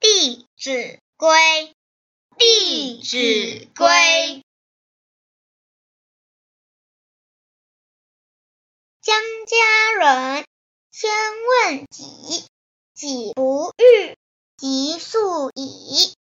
弟子规》，《弟子规》。将家人先问己，己不欲，即速已。